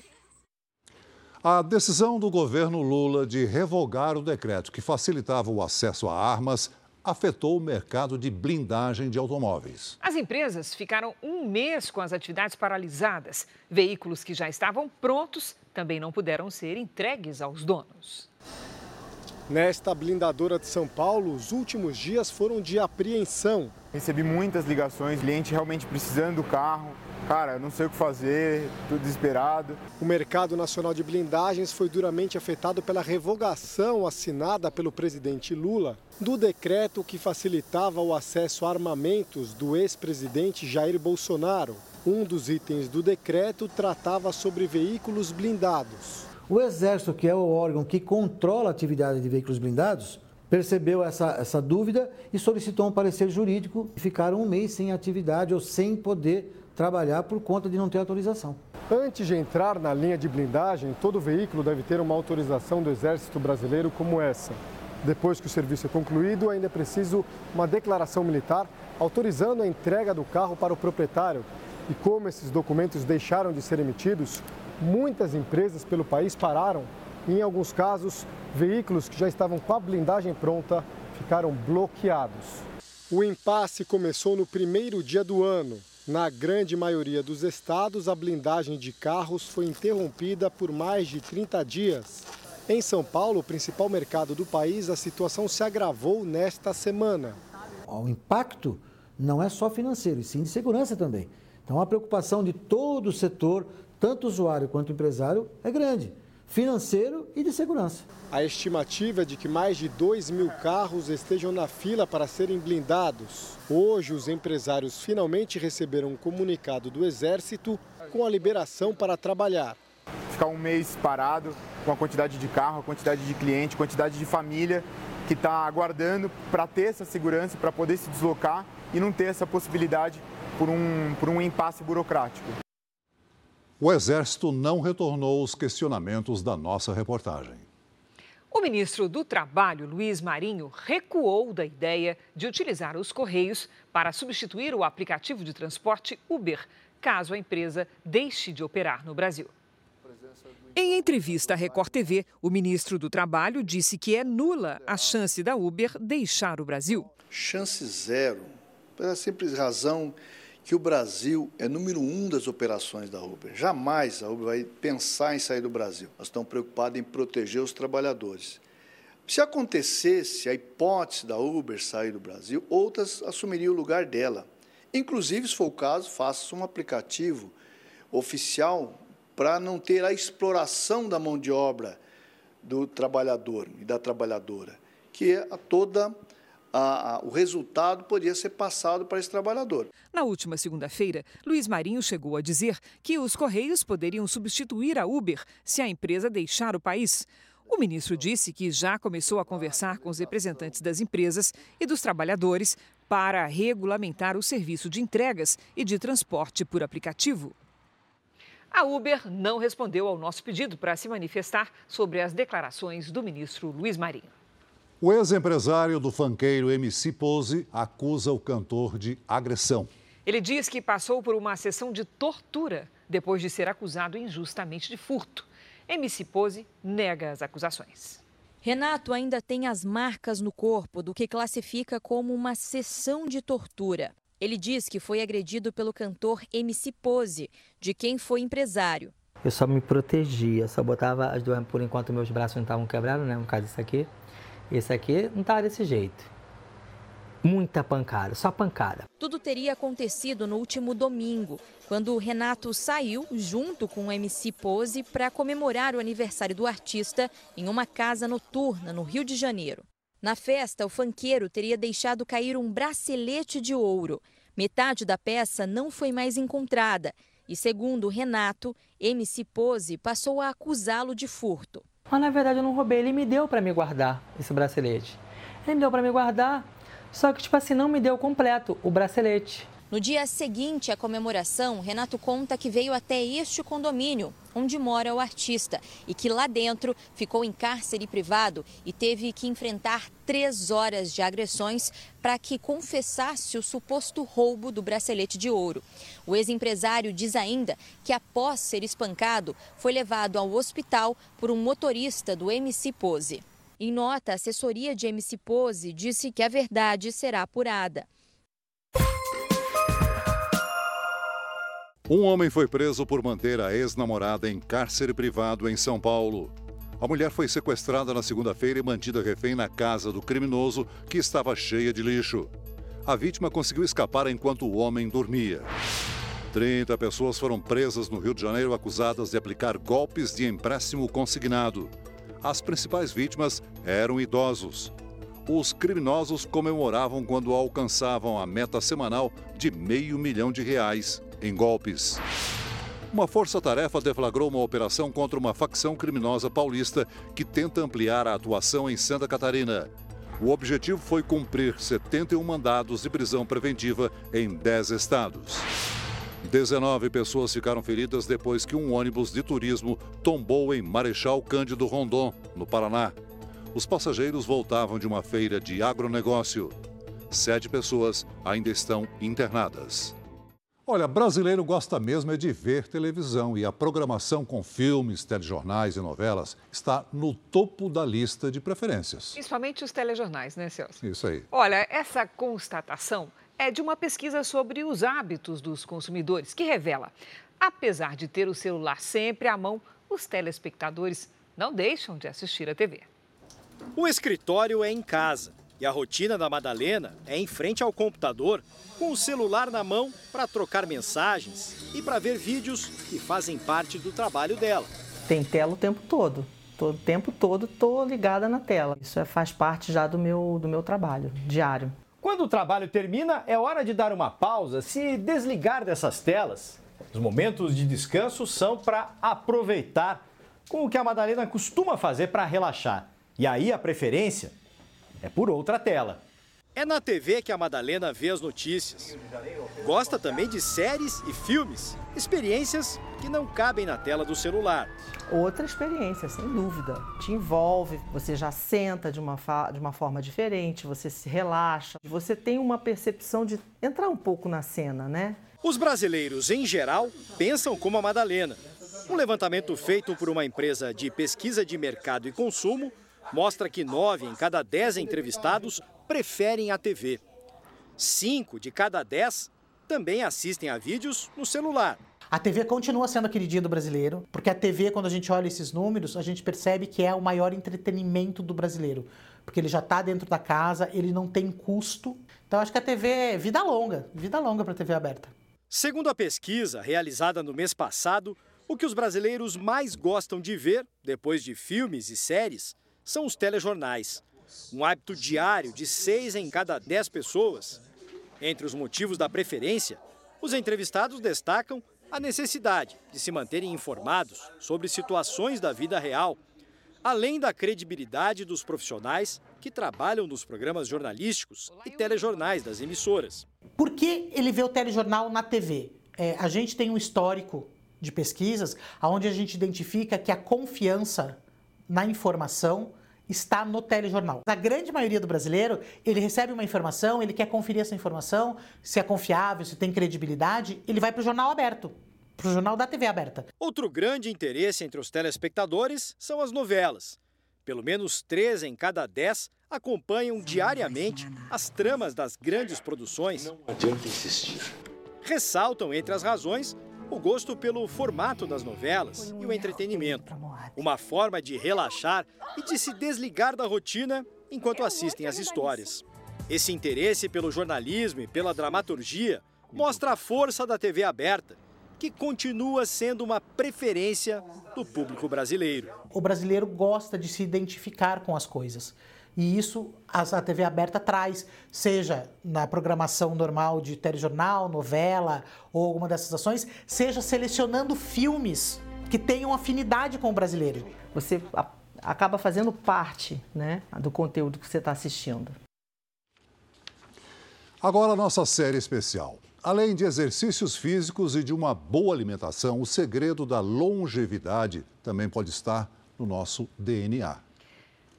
A decisão do governo Lula de revogar o decreto que facilitava o acesso a armas afetou o mercado de blindagem de automóveis. As empresas ficaram um mês com as atividades paralisadas. Veículos que já estavam prontos também não puderam ser entregues aos donos. Nesta blindadora de São Paulo, os últimos dias foram de apreensão. Recebi muitas ligações, cliente realmente precisando do carro. Cara, não sei o que fazer, tudo desesperado. O mercado nacional de blindagens foi duramente afetado pela revogação assinada pelo presidente Lula do decreto que facilitava o acesso a armamentos do ex-presidente Jair Bolsonaro. Um dos itens do decreto tratava sobre veículos blindados. O Exército, que é o órgão que controla a atividade de veículos blindados, percebeu essa, essa dúvida e solicitou um parecer jurídico ficaram um mês sem atividade ou sem poder trabalhar por conta de não ter autorização. Antes de entrar na linha de blindagem, todo veículo deve ter uma autorização do Exército Brasileiro como essa. Depois que o serviço é concluído, ainda é preciso uma declaração militar autorizando a entrega do carro para o proprietário. E como esses documentos deixaram de ser emitidos, muitas empresas pelo país pararam. Em alguns casos, veículos que já estavam com a blindagem pronta ficaram bloqueados. O impasse começou no primeiro dia do ano. Na grande maioria dos estados, a blindagem de carros foi interrompida por mais de 30 dias. Em São Paulo, o principal mercado do país, a situação se agravou nesta semana. O impacto não é só financeiro, e sim de segurança também. Então, a preocupação de todo o setor, tanto usuário quanto empresário, é grande financeiro e de segurança. A estimativa é de que mais de 2 mil carros estejam na fila para serem blindados. Hoje, os empresários finalmente receberam um comunicado do Exército com a liberação para trabalhar. Ficar um mês parado com a quantidade de carro, a quantidade de cliente, quantidade de família que está aguardando para ter essa segurança, para poder se deslocar e não ter essa possibilidade por um, por um impasse burocrático. O Exército não retornou os questionamentos da nossa reportagem. O ministro do Trabalho, Luiz Marinho, recuou da ideia de utilizar os Correios para substituir o aplicativo de transporte Uber, caso a empresa deixe de operar no Brasil. Em entrevista à Record TV, o ministro do Trabalho disse que é nula a chance da Uber deixar o Brasil. Chance zero, pela simples razão que o Brasil é número um das operações da Uber. Jamais a Uber vai pensar em sair do Brasil. Nós estamos preocupados em proteger os trabalhadores. Se acontecesse a hipótese da Uber sair do Brasil, outras assumiriam o lugar dela. Inclusive, se for o caso, faça um aplicativo oficial para não ter a exploração da mão de obra do trabalhador e da trabalhadora, que é a toda a, a, o resultado poderia ser passado para esse trabalhador. Na última segunda-feira, Luiz Marinho chegou a dizer que os Correios poderiam substituir a Uber se a empresa deixar o país. O ministro disse que já começou a conversar com os representantes das empresas e dos trabalhadores para regulamentar o serviço de entregas e de transporte por aplicativo. A Uber não respondeu ao nosso pedido para se manifestar sobre as declarações do ministro Luiz Marinho. O ex-empresário do funkeiro MC Pose acusa o cantor de agressão. Ele diz que passou por uma sessão de tortura depois de ser acusado injustamente de furto. MC Pose nega as acusações. Renato ainda tem as marcas no corpo do que classifica como uma sessão de tortura. Ele diz que foi agredido pelo cantor MC Pose, de quem foi empresário. Eu só me protegia, só botava as duas, por enquanto meus braços não estavam quebrados, né? No caso isso aqui. Esse aqui não tá desse jeito. Muita pancada, só pancada. Tudo teria acontecido no último domingo, quando o Renato saiu junto com o MC Pose para comemorar o aniversário do artista em uma casa noturna no Rio de Janeiro. Na festa, o fanqueiro teria deixado cair um bracelete de ouro. Metade da peça não foi mais encontrada e, segundo Renato, MC Pose passou a acusá-lo de furto. Mas na verdade eu não roubei, ele me deu para me guardar esse bracelete. Ele me deu para me guardar, só que tipo assim não me deu completo o bracelete. No dia seguinte à comemoração, Renato conta que veio até este condomínio, onde mora o artista, e que lá dentro ficou em cárcere privado e teve que enfrentar três horas de agressões para que confessasse o suposto roubo do bracelete de ouro. O ex-empresário diz ainda que, após ser espancado, foi levado ao hospital por um motorista do MC Pose. Em nota, a assessoria de MC Pose disse que a verdade será apurada. Um homem foi preso por manter a ex-namorada em cárcere privado em São Paulo. A mulher foi sequestrada na segunda-feira e mantida refém na casa do criminoso, que estava cheia de lixo. A vítima conseguiu escapar enquanto o homem dormia. 30 pessoas foram presas no Rio de Janeiro acusadas de aplicar golpes de empréstimo consignado. As principais vítimas eram idosos. Os criminosos comemoravam quando alcançavam a meta semanal de meio milhão de reais em golpes. Uma força-tarefa deflagrou uma operação contra uma facção criminosa paulista que tenta ampliar a atuação em Santa Catarina. O objetivo foi cumprir 71 mandados de prisão preventiva em 10 estados. 19 pessoas ficaram feridas depois que um ônibus de turismo tombou em Marechal Cândido Rondon, no Paraná. Os passageiros voltavam de uma feira de agronegócio. Sete pessoas ainda estão internadas. Olha, brasileiro gosta mesmo é de ver televisão e a programação com filmes, telejornais e novelas está no topo da lista de preferências. Principalmente os telejornais, né, Celso? Isso aí. Olha, essa constatação é de uma pesquisa sobre os hábitos dos consumidores, que revela: apesar de ter o celular sempre à mão, os telespectadores não deixam de assistir a TV. O escritório é em casa e a rotina da Madalena é em frente ao computador, com o celular na mão para trocar mensagens e para ver vídeos que fazem parte do trabalho dela. Tem tela o tempo todo. O tempo todo estou ligada na tela. Isso é, faz parte já do meu, do meu trabalho diário. Quando o trabalho termina, é hora de dar uma pausa, se desligar dessas telas. Os momentos de descanso são para aproveitar com o que a Madalena costuma fazer para relaxar. E aí a preferência é por outra tela. É na TV que a Madalena vê as notícias. Gosta também de séries e filmes, experiências que não cabem na tela do celular. Outra experiência, sem dúvida. Te envolve, você já senta de uma, de uma forma diferente, você se relaxa, você tem uma percepção de entrar um pouco na cena, né? Os brasileiros, em geral, pensam como a Madalena. Um levantamento feito por uma empresa de pesquisa de mercado e consumo mostra que nove em cada dez entrevistados preferem a TV. Cinco de cada dez também assistem a vídeos no celular. A TV continua sendo a queridinha do brasileiro, porque a TV, quando a gente olha esses números, a gente percebe que é o maior entretenimento do brasileiro. Porque ele já está dentro da casa, ele não tem custo. Então acho que a TV é vida longa, vida longa para a TV aberta. Segundo a pesquisa realizada no mês passado, o que os brasileiros mais gostam de ver, depois de filmes e séries, são os telejornais. Um hábito diário de seis em cada dez pessoas. Entre os motivos da preferência, os entrevistados destacam a necessidade de se manterem informados sobre situações da vida real, além da credibilidade dos profissionais que trabalham nos programas jornalísticos e telejornais das emissoras. Por que ele vê o telejornal na TV? É, a gente tem um histórico de pesquisas onde a gente identifica que a confiança na informação está no telejornal. A grande maioria do brasileiro, ele recebe uma informação, ele quer conferir essa informação, se é confiável, se tem credibilidade, ele vai para o jornal aberto, para o jornal da TV aberta. Outro grande interesse entre os telespectadores são as novelas. Pelo menos três em cada dez acompanham diariamente as tramas das grandes produções. Não adianta insistir. Ressaltam entre as razões o gosto pelo formato das novelas e o entretenimento. Uma forma de relaxar e de se desligar da rotina enquanto assistem às histórias. Esse interesse pelo jornalismo e pela dramaturgia mostra a força da TV aberta, que continua sendo uma preferência do público brasileiro. O brasileiro gosta de se identificar com as coisas. E isso a TV aberta traz, seja na programação normal de telejornal, novela ou alguma dessas ações, seja selecionando filmes que tenham afinidade com o brasileiro. Você acaba fazendo parte né, do conteúdo que você está assistindo. Agora a nossa série especial. Além de exercícios físicos e de uma boa alimentação, o segredo da longevidade também pode estar no nosso DNA.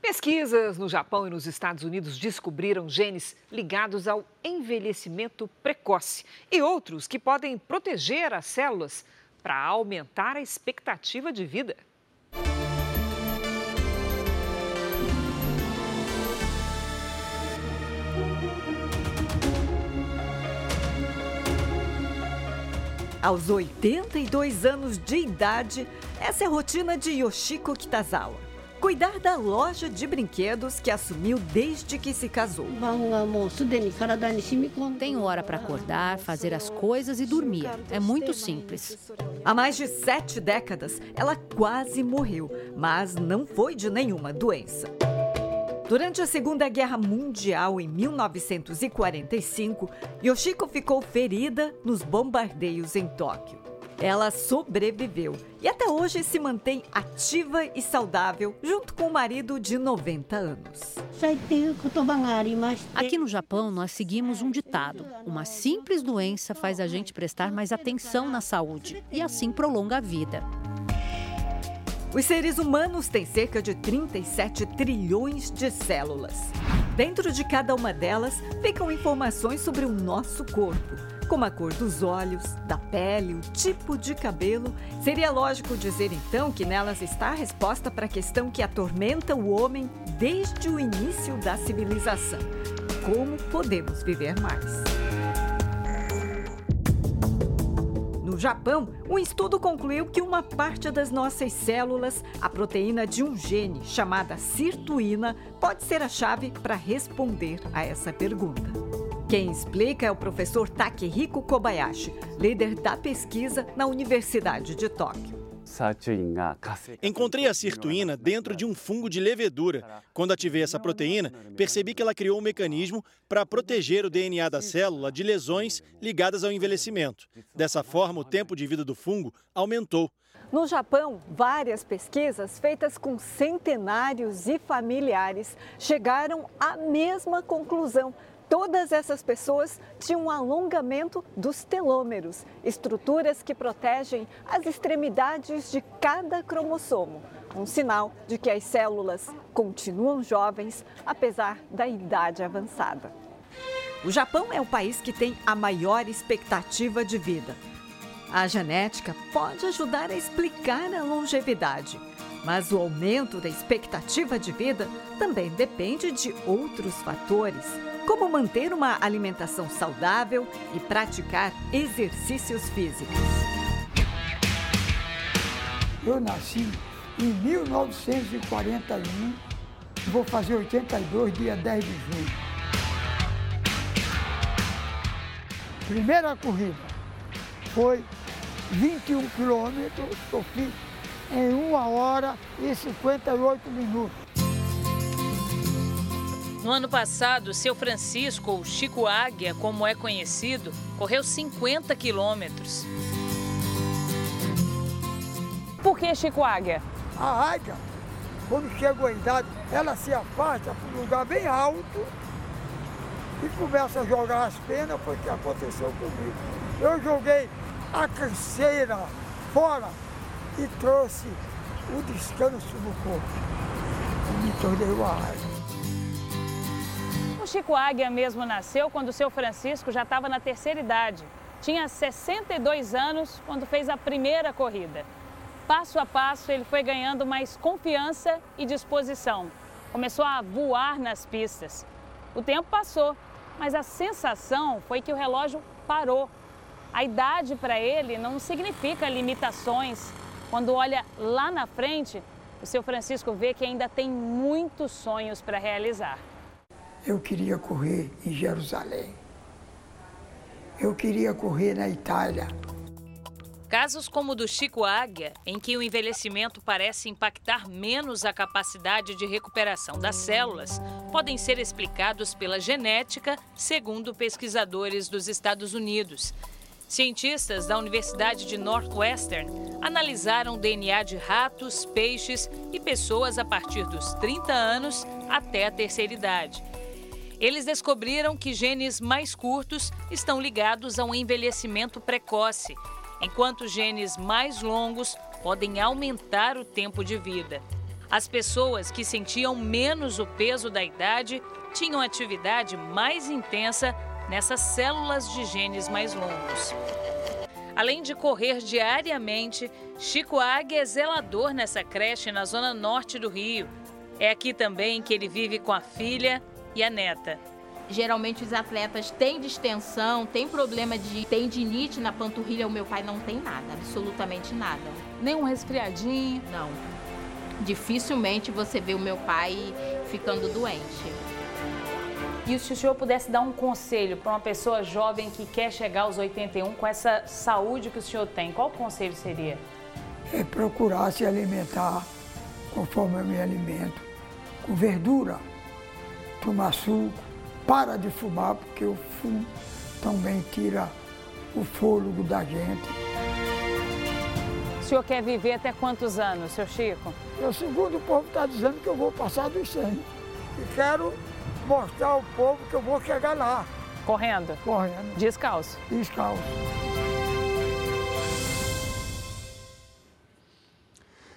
Pesquisas no Japão e nos Estados Unidos descobriram genes ligados ao envelhecimento precoce e outros que podem proteger as células para aumentar a expectativa de vida. Aos 82 anos de idade, essa é a rotina de Yoshiko Kitazawa. Cuidar da loja de brinquedos que assumiu desde que se casou. Tenho hora para acordar, fazer as coisas e dormir. É muito simples. Há mais de sete décadas, ela quase morreu, mas não foi de nenhuma doença. Durante a Segunda Guerra Mundial, em 1945, Yoshiko ficou ferida nos bombardeios em Tóquio. Ela sobreviveu e até hoje se mantém ativa e saudável, junto com o marido de 90 anos. Aqui no Japão, nós seguimos um ditado: uma simples doença faz a gente prestar mais atenção na saúde e assim prolonga a vida. Os seres humanos têm cerca de 37 trilhões de células. Dentro de cada uma delas ficam informações sobre o nosso corpo, como a cor dos olhos, da pele, o tipo de cabelo. Seria lógico dizer então que nelas está a resposta para a questão que atormenta o homem desde o início da civilização: como podemos viver mais? Japão, um estudo concluiu que uma parte das nossas células, a proteína de um gene chamada sirtuína, pode ser a chave para responder a essa pergunta. Quem explica é o professor Takehiko Kobayashi, líder da pesquisa na Universidade de Tóquio. Encontrei a sirtuína dentro de um fungo de levedura. Quando ativei essa proteína, percebi que ela criou um mecanismo para proteger o DNA da célula de lesões ligadas ao envelhecimento. Dessa forma, o tempo de vida do fungo aumentou. No Japão, várias pesquisas feitas com centenários e familiares chegaram à mesma conclusão Todas essas pessoas tinham um alongamento dos telômeros, estruturas que protegem as extremidades de cada cromossomo, um sinal de que as células continuam jovens apesar da idade avançada. O Japão é o país que tem a maior expectativa de vida. A genética pode ajudar a explicar a longevidade, mas o aumento da expectativa de vida também depende de outros fatores como manter uma alimentação saudável e praticar exercícios físicos. Eu nasci em 1941, vou fazer 82, dia 10 de junho. Primeira corrida foi 21 quilômetros, eu fiz em 1 hora e 58 minutos. No ano passado, seu Francisco, ou Chico Águia, como é conhecido, correu 50 quilômetros. Por que Chico Águia? A águia, quando chega a idade, ela se afasta para um lugar bem alto e começa a jogar as penas, foi o que aconteceu comigo. Eu joguei a canseira fora e trouxe o descanso no corpo. E me tornei uma águia. O Chico Águia mesmo nasceu quando o seu Francisco já estava na terceira idade. Tinha 62 anos quando fez a primeira corrida. Passo a passo, ele foi ganhando mais confiança e disposição. Começou a voar nas pistas. O tempo passou, mas a sensação foi que o relógio parou. A idade para ele não significa limitações. Quando olha lá na frente, o seu Francisco vê que ainda tem muitos sonhos para realizar. Eu queria correr em Jerusalém. Eu queria correr na Itália. Casos como o do Chico Águia, em que o envelhecimento parece impactar menos a capacidade de recuperação das células, podem ser explicados pela genética, segundo pesquisadores dos Estados Unidos. Cientistas da Universidade de Northwestern analisaram DNA de ratos, peixes e pessoas a partir dos 30 anos até a terceira idade. Eles descobriram que genes mais curtos estão ligados a um envelhecimento precoce, enquanto genes mais longos podem aumentar o tempo de vida. As pessoas que sentiam menos o peso da idade tinham atividade mais intensa nessas células de genes mais longos. Além de correr diariamente, Chico Águia é zelador nessa creche na zona norte do Rio. É aqui também que ele vive com a filha e a neta. Geralmente os atletas têm distensão, têm problema de tendinite na panturrilha. O meu pai não tem nada, absolutamente nada. Nem um resfriadinho? Não. Dificilmente você vê o meu pai ficando doente. E se o senhor pudesse dar um conselho para uma pessoa jovem que quer chegar aos 81 com essa saúde que o senhor tem, qual conselho seria? É procurar se alimentar conforme eu me alimento, com verdura, tomar suco, para de fumar, porque o fumo também tira o fôlego da gente. O senhor quer viver até quantos anos, seu Chico? Eu, segundo o povo está dizendo que eu vou passar dos 100. E quero mostrar ao povo que eu vou chegar lá. Correndo? Correndo. Descalço? Descalço.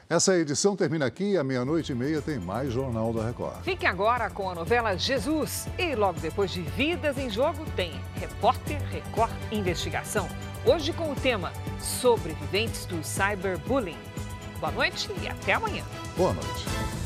Essa edição termina aqui à meia-noite e meia tem mais Jornal da Record. Fique agora com a novela Jesus. E logo depois de Vidas em Jogo tem Repórter Record Investigação. Hoje com o tema Sobreviventes do Cyberbullying. Boa noite e até amanhã. Boa noite.